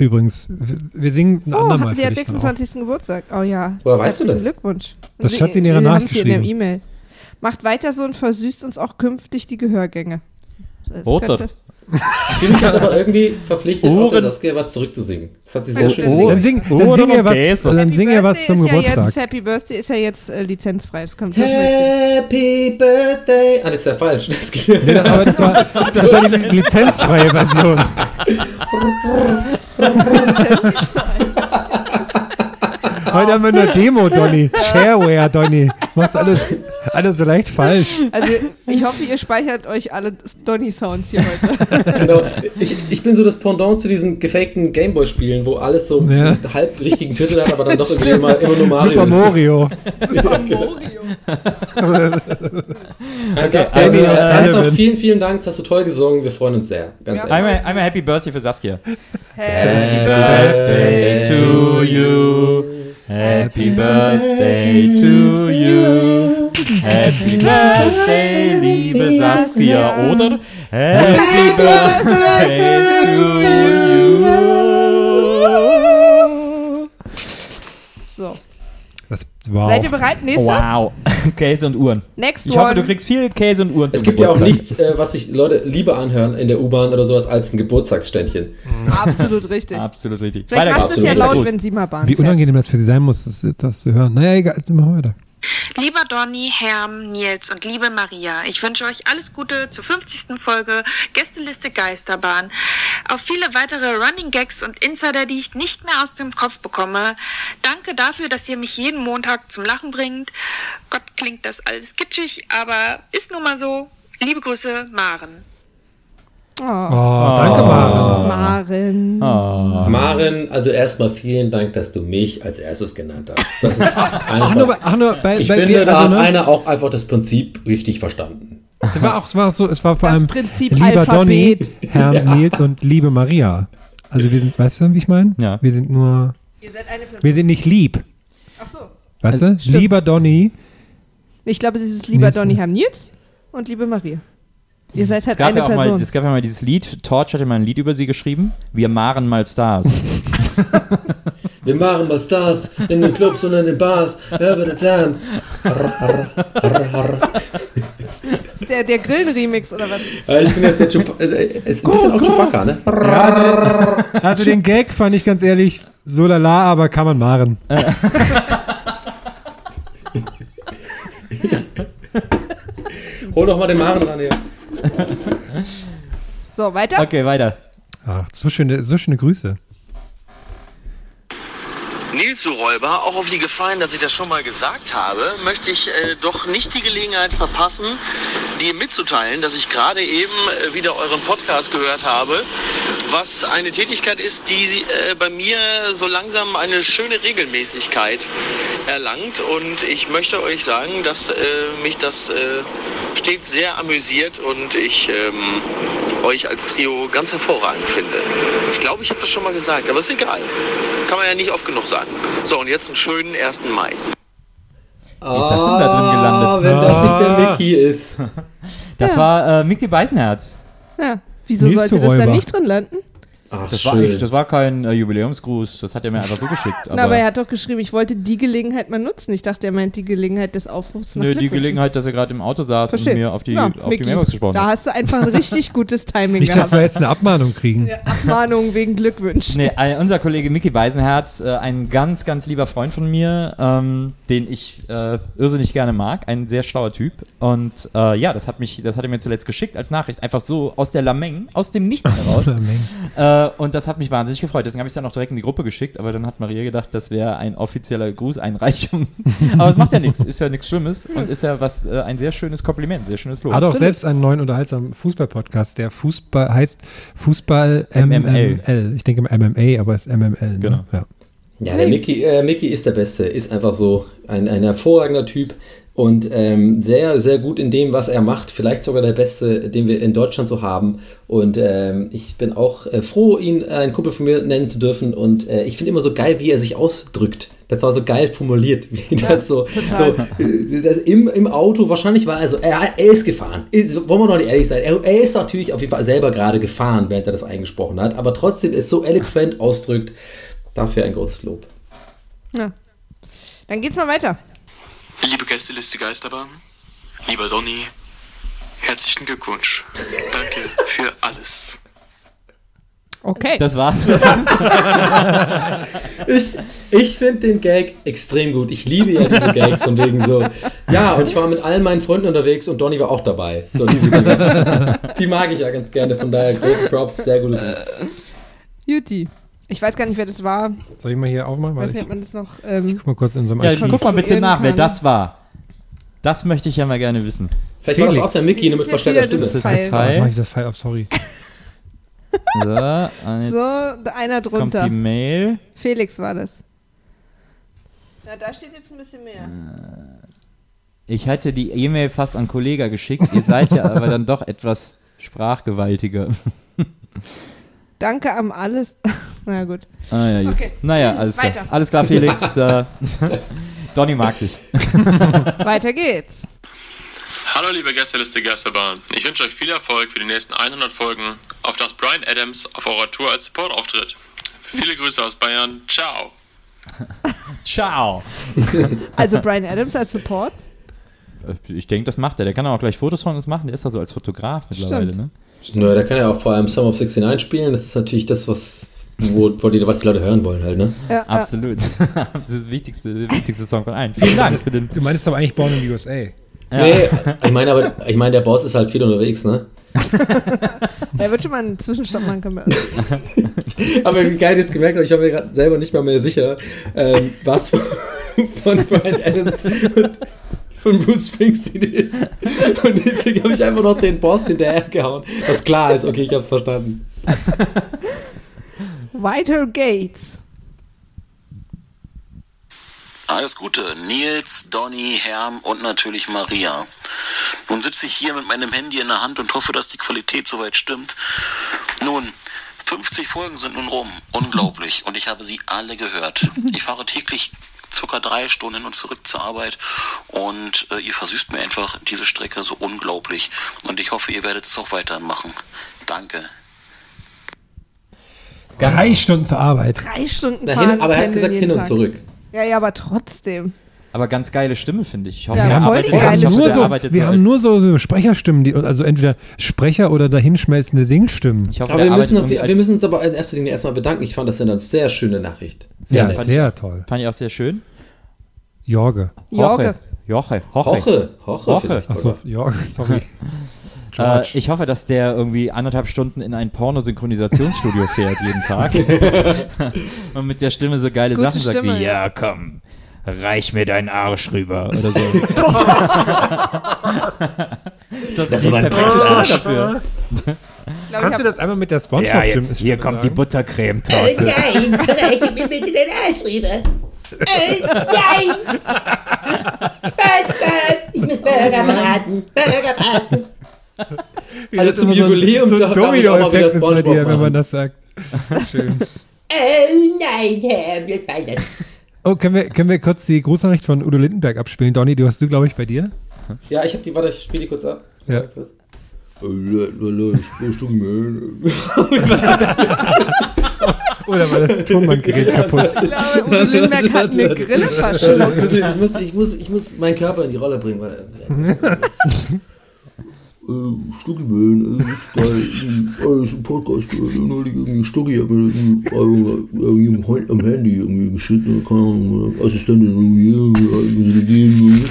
Übrigens, wir, singen ein Oh, andermal sie hat dich dann auch. 26. Geburtstag. Oh ja. Woher weißt du das? Glückwunsch. Das hat sie in ihrer Nachricht hier in der geschrieben. E-Mail. Macht weiter so und versüßt uns auch künftig die Gehörgänge. Das Oder? könnte- Ich fühle mich jetzt aber irgendwie verpflichtet, auch der Ohren. Saskia was zurückzusingen. Das hat sie sehr Oh, schön oh. Dann sing, Oh, dann sing ihr was, dann sing ihr was zum ja Geburtstag. Jetzt, Happy Birthday ist ja jetzt äh, lizenzfrei. Das kommt Happy Birthday. Ah, das ist ja falsch. Das Nee, aber das war, das war die lizenzfreie Version. Heute haben wir nur Demo, Donny. Shareware, Donny. Machst alles, alles so leicht falsch. Also ich hoffe, ihr speichert euch alle Donny-Sounds hier heute. genau. ich, ich bin so das Pendant zu diesen gefakten Gameboy-Spielen, wo alles so Ja. einen halb richtigen Titel hat, aber dann doch irgendwie immer, immer nur Mario Super. Mario. Super Mario. Also, Saskia, also, also, Evan. vielen, vielen Dank. Das hast du toll gesungen. Wir freuen uns sehr. Ganz Ja. ehrlich. Einmal, einmal Happy Birthday für Saskia. Happy Birthday to you. Happy Birthday to you. Happy Birthday, liebe Saskia, oder? Happy Birthday to you. Wow. Seid ihr bereit? Nächster? Wow. Käse und Uhren. Next Ich hoffe, one. du kriegst viel Käse und Uhren Es zum gibt ja auch Geburtstag. nichts, äh, was sich Leute lieber anhören in der U-Bahn oder sowas als ein Geburtstagsständchen. Absolut richtig. Absolut richtig. Vielleicht Weiter macht es ja laut, wenn sie mal Bahn Wie fährt. unangenehm das für sie sein muss, das, das zu hören. Naja, egal, machen wir weiter. Lieber Donny, Herm, Nils und liebe Maria, ich wünsche euch alles Gute zur 50. Folge Gästeliste Geisterbahn. Auf viele weitere Running Gags und Insider, die ich nicht mehr aus dem Kopf bekomme. Danke dafür, dass ihr mich jeden Montag zum Lachen bringt. Gott klingt das alles kitschig, aber ist nun mal so. Liebe Grüße, Maren. Oh, Oh, danke, Maren. Maren. Ah. Maren, also erstmal vielen Dank, dass du mich als erstes genannt hast. Das ist Ach, einfach. nur, nur bei, ich bei finde, mir, da also, hat ne, einer auch einfach das Prinzip richtig verstanden. es war auch, es war so, es war vor Das allem Prinzip lieber Donny, Alphabet. Herr Nils und liebe Maria. Also wir sind, weißt du, wie ich meine? Ja. Wir sind nur, Ihr seid eine Person. wir sind nicht lieb. Ach so. Weißt Also, du? stimmt. Lieber Donny. Ich glaube, es ist lieber Nils. Donny Herr Nils und liebe Maria. Ihr seid Es halt gab, eine ja auch mal, Person. es gab ja mal dieses Lied, Torch hatte mal ein Lied über sie geschrieben. Wir maren mal Stars. Wir machen mal Stars in den Clubs und in den Bars. Have the time. Der, der Grillen-Remix oder was? Äh, Ich bin jetzt der Chup äh, ist ein bisschen auch Chewbacca, ne? Also den Gag fand ich ganz ehrlich so lala, aber kann man machen. Hol doch mal den Maren ran hier. So, weiter. Okay, weiter. Ach, so schöne, so schöne Grüße. Nils, Räuber, auch auf die Gefahr hin, dass ich das schon mal gesagt habe, möchte ich äh, doch nicht die Gelegenheit verpassen, dir mitzuteilen, dass ich gerade eben äh, wieder euren Podcast gehört habe, was eine Tätigkeit ist, die äh, bei mir so langsam eine schöne Regelmäßigkeit erlangt. Und ich möchte euch sagen, dass äh, mich das äh, stets sehr amüsiert und ich ähm, euch als Trio ganz hervorragend finde. Ich glaube, ich habe das schon mal gesagt, aber ist egal. Kann man ja nicht oft genug sagen. So, und jetzt einen schönen 1. Mai. Wie ist das denn da drin gelandet? Ah, wenn das nicht der Mickey ist. Das Ja. war äh, Mickey Beisenherz. Ja. Wieso Nils, sollte das dann Räuber. nicht drin landen? Ach, Das war, eigentlich, das war kein äh, Jubiläumsgruß, das hat er mir einfach so geschickt. Aber, Na, aber er hat doch geschrieben, ich wollte die Gelegenheit mal nutzen. Ich dachte, er meint die Gelegenheit des Aufrufs nach nö, die. Gelegenheit, dass er gerade im Auto saß Verstehe. und mir auf die, Ja, auf die Mickey, Mailbox gesprochen Da hat. hast du einfach ein richtig gutes Timing Nicht, dass gehabt. wir jetzt eine Abmahnung kriegen. Abmahnung wegen Glückwünschen. Nee, ein, unser Kollege Mickey Beisenherz, äh, ein ganz, ganz lieber Freund von mir, ähm, den ich äh, irrsinnig gerne mag, ein sehr schlauer Typ. Und äh, ja, das hat mich, das hat er mir zuletzt geschickt als Nachricht, einfach so aus der Lameng, aus dem Nichts heraus. Äh, und das hat mich wahnsinnig gefreut. Deswegen habe ich es dann auch direkt in die Gruppe geschickt, aber dann hat Maria gedacht, das wäre ein offizieller Grußeinreichung. aber es macht ja nichts, ist ja nichts Schlimmes und ist ja was äh, ein sehr schönes Kompliment, sehr schönes Lob. Hat auch selbst einen neuen unterhaltsamen Fußball-Podcast, der Fußball heißt Fußball MML. MML. Ich denke MMA, aber es ist MML. Ne? Genau. Ja. Ja, der Mickey, äh, Mickey ist der Beste, ist einfach so ein, ein hervorragender Typ und ähm, sehr, sehr gut in dem, was er macht. Vielleicht sogar der Beste, den wir in Deutschland so haben. Und ähm, ich bin auch äh, froh, ihn äh, ein Kumpel von mir nennen zu dürfen. Und äh, ich finde immer so geil, wie er sich ausdrückt. Das war so geil formuliert, wie das so, so äh, das im, im Auto, wahrscheinlich war also, er, er ist gefahren. Ist, wollen wir noch nicht ehrlich sein, er, er ist natürlich auf jeden Fall selber gerade gefahren, während er das eingesprochen hat, aber trotzdem ist so eloquent ausdrückt. Dafür ein großes Lob. Ja. Dann geht's mal weiter. Gästeliste Geisterbahn, lieber Donny, herzlichen Glückwunsch. Danke für alles. Okay. Das war's. Ich, ich finde den Gag extrem gut. Ich liebe ja diese Gags von wegen so. Ja, und ich war mit allen meinen Freunden unterwegs und Donny war auch dabei. So diese Dinge. Die mag ich ja ganz gerne. Von daher große Props, sehr gut. Juti. Ich weiß gar nicht, wer das war. Soll ich mal hier aufmachen? Weiß nicht, ich ob man das noch. Ähm, guck mal kurz in unserem ja, Archiv. guck mal bitte nach, wer das war. Das möchte ich ja mal gerne wissen. Vielleicht war das Felix. auch der Mickey, nur mit verstellter Stimme. das Das ist Pfeil. jetzt Was mache ich das Pfeil auf? Sorry. So, so, einer kommt drunter. die Mail. Felix war das. Ja, da steht jetzt ein bisschen mehr. Ich hatte die E-Mail fast an Kollega geschickt. Ihr seid ja aber dann doch etwas sprachgewaltiger. Danke am alles. Na gut. Ah, ja, gut. Okay. Naja, alles klar. Weiter. Alles klar, Felix. Donny mag dich. Weiter geht's. Hallo liebe Gästeliste Geisterbahn. Ich wünsche euch viel Erfolg für die nächsten 100 Folgen, auf das Brian Adams auf eurer Tour als Support auftritt. Viele Grüße aus Bayern. Ciao. Ciao. Also Brian Adams als Support. Ich denke, das macht er. Der kann auch gleich Fotos von uns machen. Der ist da so als Fotograf mittlerweile, ne? Nö, der kann ja auch vor allem Summer of 69 spielen. Das ist natürlich das, was, wo, wo die, was die Leute hören wollen halt, ne? Ja, Absolut. das ist das wichtigste, der wichtigste Song von allen. Vielen Dank für den. Du meinst aber eigentlich Born in the USA. Ja. Nee, ich meine aber, ich meine, der Boss ist halt viel unterwegs, ne? Ja. Er wird schon mal einen Zwischenstopp machen können. Aber wie geil ich jetzt gemerkt habe, ich war mir gerade selber nicht mal mehr sicher, ähm, was von Brian Adams und von Bruce Springsteen ist. Und deswegen habe ich einfach noch den Boss hinterhergehauen. Was klar ist, okay, ich habe es verstanden. Weiter geht's. Alles Gute, Nils, Donny, Herm und natürlich Maria. Nun sitze ich hier mit meinem Handy in der Hand und hoffe, dass die Qualität soweit stimmt. Nun, 50 Folgen sind nun rum. Unglaublich. Und ich habe sie alle gehört. Ich fahre täglich circa drei Stunden hin und zurück zur Arbeit und äh, ihr versüßt mir einfach diese Strecke so unglaublich. Und ich hoffe, ihr werdet es auch weitermachen. Danke. Drei Stunden zur Arbeit. Drei Stunden Na, fahren. hin, aber er hat gesagt hin und Tag. zurück. Ja, ja, aber trotzdem. Aber ganz geile Stimme, finde ich. Ich hoffe, Ja, er voll arbeitet- die Wir haben, nur so, wir so haben nur so, so Sprecherstimmen, die, also entweder Sprecher oder dahinschmelzende Singstimmen. Ich hoffe, Aber wir müssen, wir, wir müssen uns aber in erster Linie erstmal bedanken. Ich fand das eine sehr schöne Nachricht. Sehr Ja, nett. sehr toll. Fand ich auch sehr schön. Jorge. Jorge. Joche. Joche. Hoche, Hoche, Hoche. vielleicht Achso, sogar. Jorge, sorry. Äh, ich hoffe, dass der irgendwie anderthalb Stunden in ein Pornosynchronisationsstudio fährt jeden Tag. Und mit der Stimme so geile Gute Sachen sagt Stimme, wie, ja. ja komm, reich mir deinen Arsch rüber oder so. so Das ist aber ein perfekte Stimme Arsch. dafür. Glaub, Kannst du das einmal mit der Ja, Spongebob jetzt, hier kommt die Buttercremetorte. Nein, reiche mir bitte den Arsch rüber. Äh, nein! Bad, bad. Ich muss Burger braten. Burger braten. Also zum Jubiläum so, darf- so Domino-Effekt ist bei dir, wenn man das sagt. Schön. Oh nein, Herr, wir weiter. Oh, können wir, können wir kurz die Grußnachricht von Udo Lindenberg abspielen? Donny, du hast du, glaube ich, bei dir? Ja, ich habe die, warte, ich spiele die kurz ab. Ja. Oder war das Tonbandgerät kaputt? Ich glaube, Udo Lindenberg hat eine Grille verschluckt. Ich muss, ich, muss, ich muss meinen Körper in die Rolle bringen. Weil, äh, Stuckelböen, äh, äh, ist ein Podcast gehört, neulich irgendwie Stucki hat mir irgendwie, äh, am- Handy irgendwie geschickt, äh, keine Ahnung, äh, Assistentin irgendwie, irgendwie, so gegeben, irgendwie.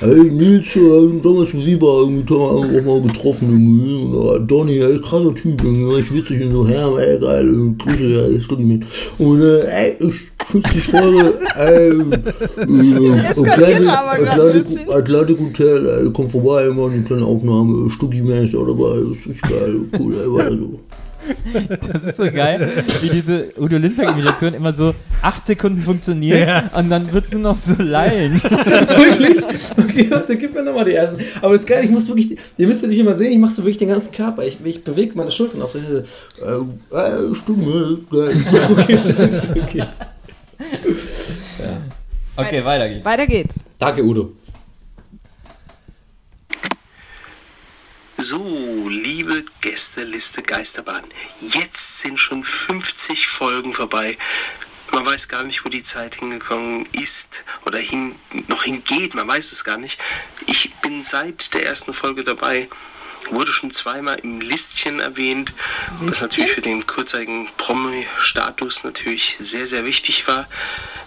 Hey Nils, äh, damals in Viva, irgendwie auch mal getroffen, irgendwie, und, äh, Donny, ey, krasser Typ, irgendwie, echt witzig und so, Herr, ey, geil, äh, Grüße, ey, Stucki mit. Und, äh, ey, ich, 50 Folge, ey, äh, Atlantic, Hotel, ey, komm vorbei, machen eine kleine Aufnahme, Stucki Mensch auch dabei, das ist richtig geil, cool, ey, so. Das ist so geil, wie diese Udo Lindbergh-Imitation immer so acht Sekunden funktioniert und dann wird es nur noch so lallen. Wirklich? Okay, warte, gib mir nochmal die ersten. Aber das ist geil, ich muss wirklich, ihr müsst natürlich immer sehen, ich mache so wirklich den ganzen Körper. Ich, ich bewege meine Schultern auch so. Äh, äh, Stimme, geil. Okay, scheiße, okay. Okay, weiter geht's. Weiter geht's. Danke, Udo. So, liebe Gästeliste Geisterbahn, jetzt sind schon 50 Folgen vorbei. Man weiß gar nicht, wo die Zeit hingekommen ist oder hin, noch hingeht, man weiß es gar nicht. Ich bin seit der ersten Folge dabei, wurde schon zweimal im Listchen erwähnt, was natürlich für den kurzzeitigen Promi-Status natürlich sehr, sehr wichtig war.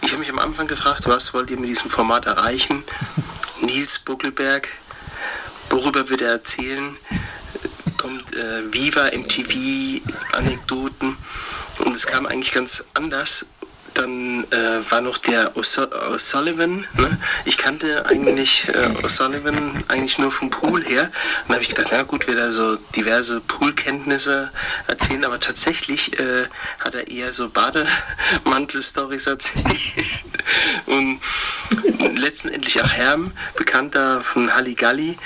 Ich habe mich am Anfang gefragt, was wollt ihr mit diesem Format erreichen? Nils Buckelberg, worüber wird er erzählen? Kommt äh, Viva, MTV, Anekdoten. Und es kam eigentlich ganz anders. Dann äh, war noch der O'Su- O'Sullivan. Ne? Ich kannte eigentlich äh, O'Sullivan eigentlich nur vom Pool her. Und da habe ich gedacht, na gut, wird er so diverse Poolkenntnisse erzählen, aber tatsächlich äh, hat er eher so Bademantel-Stories erzählt. Und letztendlich auch Herm, bekannter von Halligalli.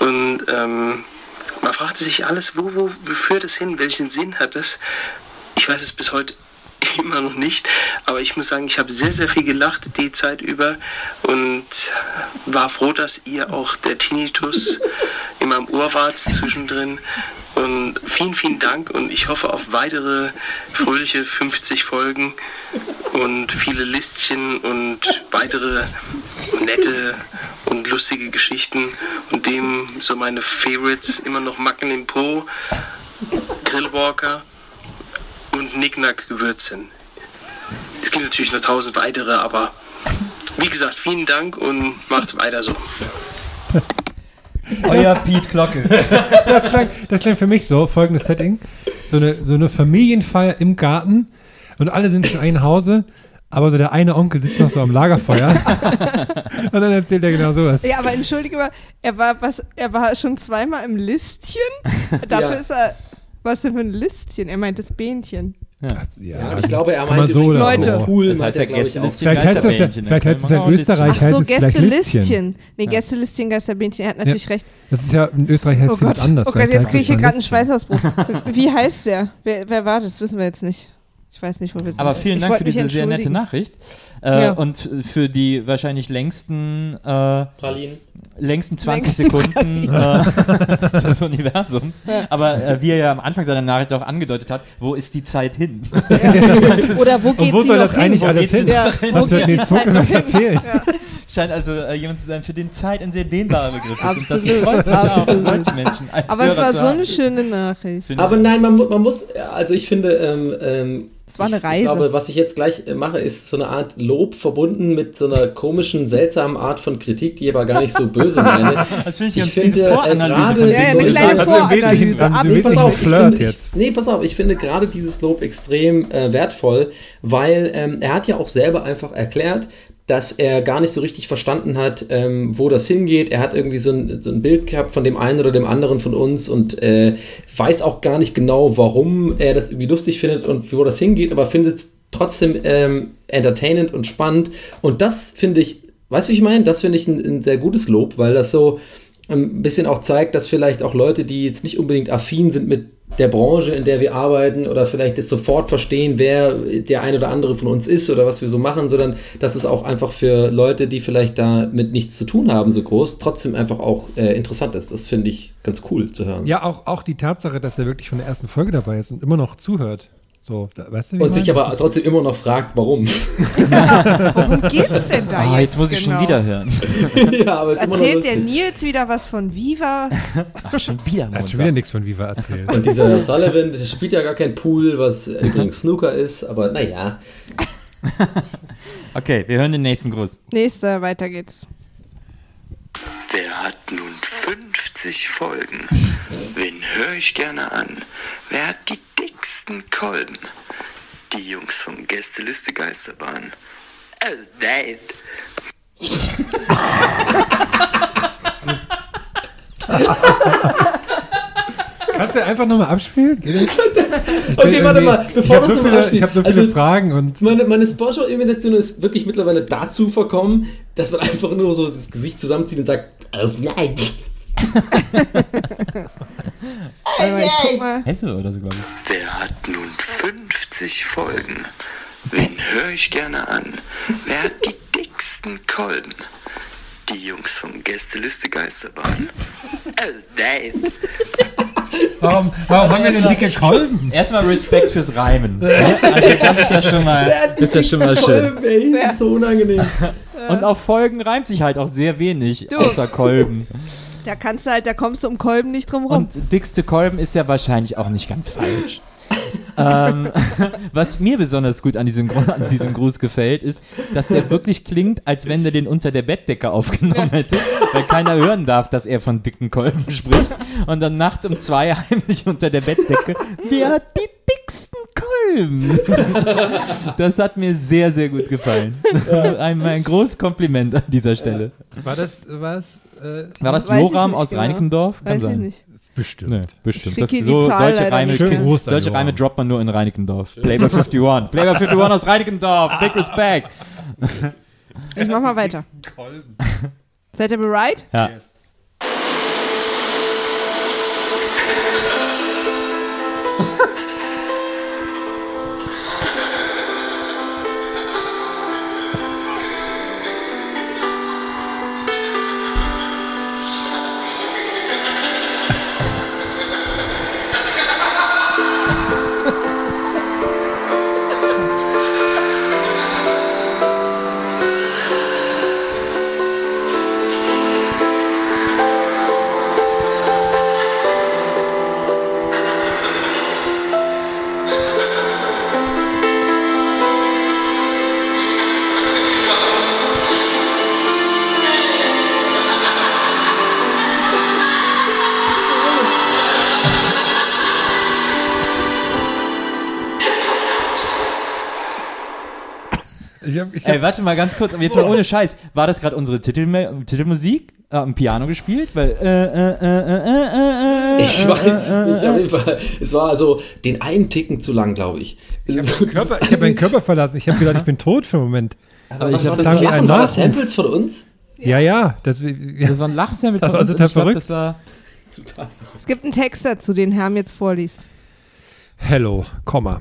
Und ähm, man fragte sich alles, wo, wo führt es hin? Welchen Sinn hat es? Ich weiß es bis heute immer noch nicht, aber ich muss sagen, ich habe sehr, sehr viel gelacht die Zeit über und war froh, dass ihr auch der Tinnitus in meinem Ohr wart zwischendrin. Und vielen, vielen Dank und ich hoffe auf weitere fröhliche 50 Folgen und viele Listchen und weitere nette und lustige Geschichten. Und dem so meine Favorites immer noch Macken im Po, Grillwalker und Nicknack Gewürzen. Es gibt natürlich noch tausend weitere, aber wie gesagt, vielen Dank und macht weiter so. Euer Piet Glocke. Das klang, das klang für mich so, folgendes Setting. So eine, so eine Familienfeier im Garten und alle sind schon ein Hause aber so der eine Onkel sitzt noch so am Lagerfeuer und dann erzählt er genau sowas. Ja, aber entschuldige mal, er war, was, er war schon zweimal im Listchen. Dafür Ja. ist er. Was denn für ein Listchen? Er meint das Bähnchen. Ja, ich glaube, er kann meint man so so. Pool, Das heißt er, ja. Gästelistchen Vielleicht heißt das ja, vielleicht heißt es ja in Österreich, Ach heißt so, es vielleicht Listchen. Gästelistchen. Nee, Gästelistchen, Geisterbähnchen. Er hat natürlich recht. Das ist ja, in Österreich heißt Oh vieles anders. oh Gott jetzt heißt kriege es ich hier gerade einen. Schweißausbruch. Wie heißt der? Wer, wer war das? Wissen wir jetzt nicht. Ich weiß nicht, wo wir sind. Aber vielen Dank für diese sehr nette. Nachricht. Äh, Ja. Und für die wahrscheinlich längsten, äh, Pralinen. längsten 20 Längsten Sekunden äh, des Universums. Ja. Aber äh, wie er ja am Anfang seiner Nachricht auch angedeutet hat, wo ist die Zeit hin? Oder wo Und geht wo sie soll noch das hin? eigentlich Wo alles hin? Ja, hin? wo Was wird noch hin? erzählen? Scheint also äh, jemand zu sein, für den Zeit ein sehr dehnbarer Begriff ist. Und das Absolut, freut mich auch, absolut. solche Menschen als Aber es Hörer war zu so eine schöne Nachricht. Aber nein, man, man muss, also ich finde, ähm, ähm, Es war eine ich Reise. glaube, was ich jetzt gleich äh, mache, ist so eine Art Lob verbunden mit so einer komischen, seltsamen Art von Kritik, die ich aber gar nicht so böse meine. Das finde ich, Ich finde, äh, gerade Ja, ja, diesem eine so kleine Also Voranalyse. Ab- Nee, pass auf, ich Flirt finde, ich, jetzt. nee, pass auf, ich finde gerade dieses Lob extrem äh, wertvoll, weil ähm, er hat ja auch selber einfach erklärt, dass er gar nicht so richtig verstanden hat, ähm, wo das hingeht. Er hat irgendwie so ein, so ein Bild gehabt von dem einen oder dem anderen von uns und äh, weiß auch gar nicht genau, warum er das irgendwie lustig findet und wo das hingeht, aber findet es trotzdem ähm, entertainend und spannend. Und das finde ich, weißt du, ich meine? Das finde ich ein, ein sehr gutes Lob, weil das so ein bisschen auch zeigt, dass vielleicht auch Leute, die jetzt nicht unbedingt affin sind mit der Branche, in der wir arbeiten oder vielleicht jetzt sofort verstehen, wer der ein oder andere von uns ist oder was wir so machen, sondern dass es auch einfach für Leute, die vielleicht damit nichts zu tun haben, so groß, trotzdem einfach auch äh, interessant ist. Das finde ich ganz cool zu hören. Ja, auch, auch die Tatsache, dass er wirklich von der ersten Folge dabei ist und immer noch zuhört. So, da, weißt du, wie Und ich sich aber Das trotzdem immer noch fragt, warum. Worum geht's denn da Ah, jetzt? jetzt muss ich schon genau? wieder hören. ja, aber Erzählt der. Nils wieder was von Viva? Ach, schon wieder Er hat schon wieder nichts von Viva erzählt. Und dieser Sullivan, der spielt ja gar kein Pool, was übrigens Snooker ist, aber naja. Okay, wir hören den nächsten Gruß. Nächster, weiter geht's. Wer hat nun 50 Folgen? Wen höre ich gerne an? Wer hat die dicksten Kolben? Die Jungs vom Gästeliste Geisterbahn. Oh nein. Kannst du einfach nochmal abspielen? Geht das? Ich Okay, warte mal, Ich bevor habe du so viele, ich hab so viele Also- Fragen und Meine, meine Spongebob-Imitation ist wirklich mittlerweile dazu verkommen, dass man einfach nur so das Gesicht zusammenzieht und sagt, oh nein. Warte mal, ich guck mal. Hesse oder so, glaube ich. Wer hat nun 50 Folgen? Wen höre ich gerne an? Wer hat die dicksten Kolben? Die Jungs vom Gästeliste Geisterbahn. Oh nein. warum, warum haben wir denn dicke Kolben? Erstmal Respekt fürs Reimen. Also das ist ja schon mal, ist ja schon mal schön. Kolben, ey, das ist so unangenehm. Und auf Folgen reimt sich halt auch sehr wenig, Du. außer Kolben. Da kannst du halt, da kommst du um Kolben nicht drum rum. Und dickste Kolben ist ja wahrscheinlich auch nicht ganz falsch. ähm, was mir besonders gut an diesem, an diesem Gruß gefällt, ist, dass der wirklich klingt, als wenn der den unter der Bettdecke aufgenommen hätte, weil keiner hören darf, dass er von dicken Kolben spricht. Und dann nachts um zwei heimlich unter der Bettdecke, wer hat die dicksten Kolben. das hat mir sehr, sehr gut gefallen. Ein, ein großes Kompliment an dieser Stelle. War das, was, äh, war das Joram aus genau. Reinickendorf? Weiß sein. ich nicht. Bestimmt. Nee, bestimmt. Das, so, solche Reime, solche Reime droppt man nur in Reinickendorf. Playboy 51. Playboy 51 aus Reinickendorf. Big Respect. Ich mach mal weiter. Seid ihr bereit? Ja. Yes. ich Ey, warte mal ganz kurz, aber jetzt mal ohne Scheiß. War das gerade unsere Titelme Titelmusik? Äh, am Piano gespielt? Weil, äh, äh, äh, äh, äh, äh, Ich weiß äh, es äh, nicht, auf jeden Fall. Es war also den einen Ticken zu lang, glaube ich. ich habe meinen Körper, ich hab meinen Körper verlassen. Ich habe gedacht, ich bin tot für einen Moment. Aber ich was das Lachen? ein War das. Samples von uns? Ja, ja. Das, Das waren Lachsamples von war uns. total ich glaub, verrückt. Das war, Es gibt einen Text dazu, den Herm jetzt vorliest. Hello, Komma.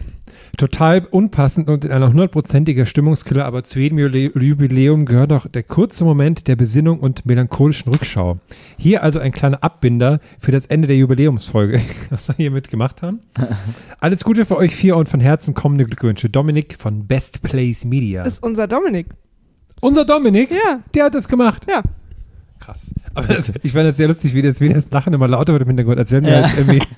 Total unpassend und in einer hundertprozentiger Stimmungskiller, aber zu jedem Jubiläum gehört auch der kurze Moment der Besinnung und melancholischen Rückschau. Hier also ein kleiner Abbinder für das Ende der Jubiläumsfolge, was wir hiermit gemacht haben. Alles Gute für euch vier und von Herzen kommende Glückwünsche. Dominik von Best Place Media. Ist unser Dominik. Unser Dominik? Ja. Der hat das gemacht. Ja. Krass. Aber das, ich fand das sehr lustig, wie das, wie das Lachen immer lauter wird im Hintergrund, als wären wir Ja. halt irgendwie.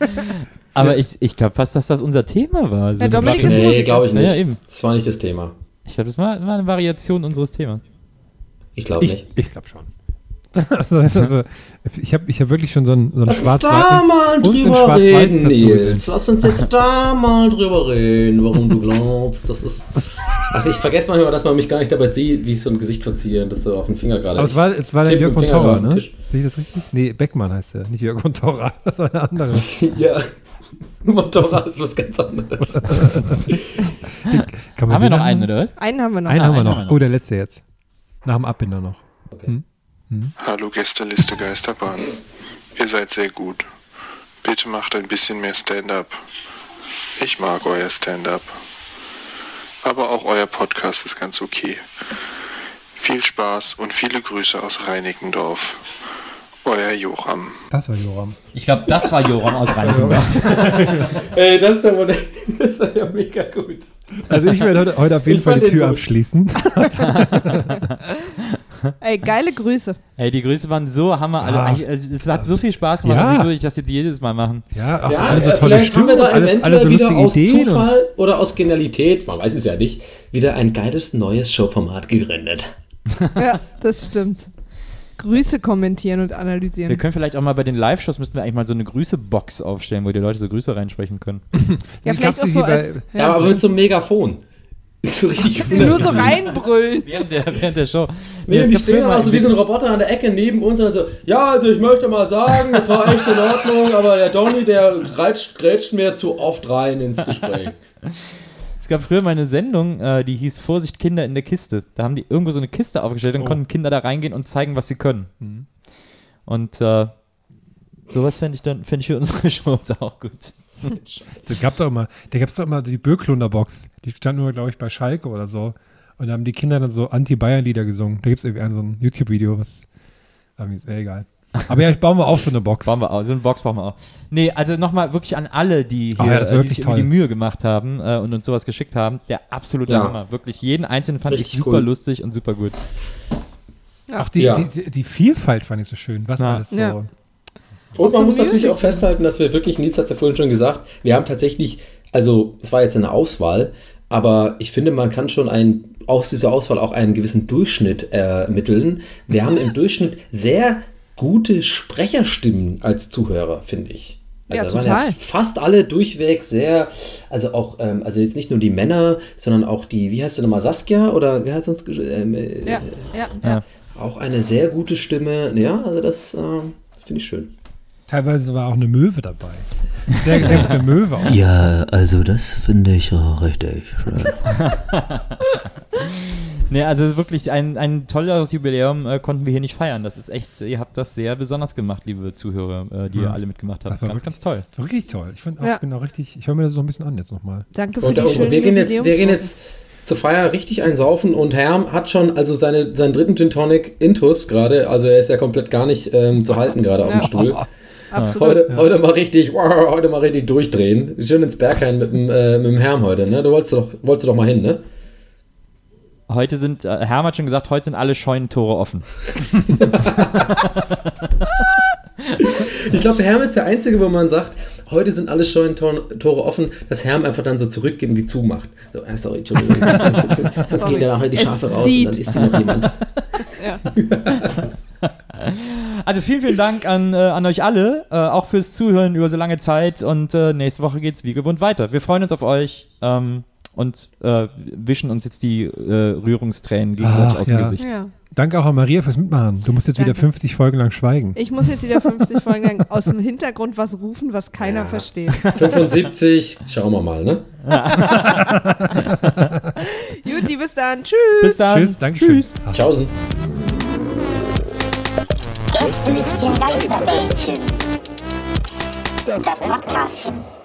aber ich, ich glaube fast, dass das unser Thema war. So Ja, Dominik ist Nee, glaube ich nicht. ja, eben. Das war nicht das Thema. Ich glaube, das war, war eine Variation unseres Themas. Ich glaube Ich, nicht. ich glaube schon. Also, ich habe ich hab wirklich schon so ein, so ein Lass uns da mal drüber reden. Nils. Lass uns jetzt da mal drüber reden, warum du glaubst, das ist... Ach, ich vergesse manchmal, dass man mich gar nicht dabei sieht, wie ich so ein Gesicht verziehe und das so auf den Finger gerade... Aber es war, es war der Jörg von Torra, ne? Sehe ich das richtig? Nee, Beckmann heißt er, nicht Jörg von Torra. Das war eine andere. Ja. Motorrad ist was ganz anderes. Haben wir noch einen, oder was? Einen haben wir noch. Einen haben wir einen noch. haben wir noch. Oh, der letzte jetzt. Nach dem Abbinder noch. Hallo Gästeliste Geisterbahn. Ihr seid sehr gut. Bitte macht ein bisschen mehr Stand-up. Ich mag euer Stand-up. Aber auch euer Podcast ist ganz okay. Viel Spaß und viele Grüße aus Reinickendorf. Euer Joram. Das war Joram. Ich glaube, das war Joram aus Reinickendorf. Ey, das ist ja, wohl- das war ja mega gut. Also ich werde heute, heute auf jeden Ich Fall die Tür gut. abschließen. Ey, geile Grüße. Ey, die Grüße waren so hammer. Also, eigentlich- also, es hat so viel Spaß gemacht. Ja. Wieso würde ich das jetzt jedes Mal machen? Ja, auch Ja, alles so äh, tolle vielleicht haben Stimmung, wir da alles, eventuell alles so wieder aus Ideen. Und, Zufall oder aus Genialität, man weiß es ja nicht, wieder ein geiles neues Showformat gegründet. Ja, das stimmt. Grüße kommentieren und analysieren. Wir können vielleicht auch mal bei den Live-Shows müssten wir eigentlich mal so eine Grüße-Box aufstellen, wo die Leute so Grüße reinsprechen können. ja, Ich vielleicht auch sie so als. Ja, aber mit so einem Megafon. So richtig Nur so reinbrüllen. Während der, während der Show. Nee, es die stehen dann mal auch so wie so ein Roboter an der Ecke neben uns und dann so, ja, also ich möchte mal sagen, das war echt in Ordnung, aber der Donny, der grätscht, grätscht mir zu oft rein ins Gespräch. Es gab früher mal eine Sendung, äh, die hieß Vorsicht Kinder in der Kiste. Da haben die irgendwo so eine Kiste aufgestellt und Oh. konnten Kinder da reingehen und zeigen, was sie können. Und äh, sowas fände ich dann fänd ich für unsere Shows auch gut. da gab doch immer, da gab es doch immer die Böklunder Box. Die stand nur, glaube ich, bei Schalke oder so. Und da haben die Kinder dann so Anti-Bayern-Lieder gesungen. Da gibt es irgendwie ein, so ein YouTube-Video, was. Äh, egal. Aber ja, ich baue mal auf so eine Box. Bauen wir auch, so eine Box brauchen wir auch. Nee, also nochmal wirklich an alle, die Oh hier ja, das war äh, die sich die. Mühe gemacht haben äh, und uns sowas geschickt haben. Der absolute Ja. Hammer. Wirklich jeden einzelnen fand Richtig ich super cool. lustig und super gut. Auch die, Ja. die, die, die Vielfalt fand ich so schön. Was Ja. alles so. Ja. Und Auch man muss natürlich auch festhalten, dass wir wirklich, Nils hat es ja vorhin schon gesagt, wir haben tatsächlich, also es war jetzt eine Auswahl, aber ich finde, man kann schon ein, aus dieser Auswahl auch einen gewissen Durchschnitt ermitteln. Wir haben im Durchschnitt sehr gute Sprecherstimmen als Zuhörer, finde ich. Ja, Also da waren total. fast alle durchweg sehr, also auch, ähm, also jetzt nicht nur die Männer, sondern auch die, wie heißt sie nochmal, Saskia oder wer hat sonst ähm, äh, Ja, ja, Ja. ja. auch eine sehr gute Stimme. Ja, also das ähm, finde ich schön. Teilweise war auch eine Möwe dabei. Sehr, sehr gute Möwe auch. Ja, also das finde ich auch richtig schön. Nee, also wirklich ein, ein tolleres Jubiläum äh, konnten wir hier nicht feiern. Das ist echt, ihr habt das sehr besonders gemacht, liebe Zuhörer, äh, die Ja. ihr alle mitgemacht habt. Das war Ganz, wirklich- ganz toll. Richtig toll. Ich find auch, Ja. bin auch richtig, ich höre mir das so ein bisschen an jetzt nochmal. Danke für Und, die und schönen wir, gehen jetzt, wir gehen jetzt zur Feier richtig einsaufen und Herm hat schon also seine, seinen dritten Gin Tonic Intus gerade, also er ist ja komplett gar nicht ähm, zu halten gerade auf dem. Stuhl. Absolut. Heute, heute mal richtig, wow, heute mal richtig durchdrehen. Schön ins Berghain mit dem, äh, mit dem Herm heute, ne? Du wolltest doch, wolltest doch mal hin, ne? Heute sind, äh, Herm hat schon gesagt, heute sind alle Scheunentore offen. Ich glaube, der Herm ist der Einzige, wo man sagt, heute sind alle Scheunentore offen, dass Herm einfach dann so zurückgeht und die zumacht. So, äh, sorry, Entschuldigung. Sonst gehen ja nachher die Es Schafe raus sieht. und dann ist hier noch jemand. Also vielen, vielen Dank an, äh, an euch alle, äh, auch fürs Zuhören über so lange Zeit. Und äh, nächste Woche geht's wie gewohnt weiter. Wir freuen uns auf euch. Ähm, und äh, wischen uns jetzt die äh, Rührungstränen gegenseitig Ach, aus dem ja. Gesicht. Ja. Danke auch an Maria fürs Mitmachen. Du musst jetzt wieder Danke. 50 Folgen lang schweigen. Ich muss jetzt wieder 50 Folgen lang aus dem Hintergrund was rufen, was keiner versteht. 75, schauen wir mal, ne? Juti, bis dann. Tschüss. Bis dann. Tschüss, Dankeschön. Tschüss. Tschaußen. Gästelistchen Geisterbällchen. Das Podcastchen.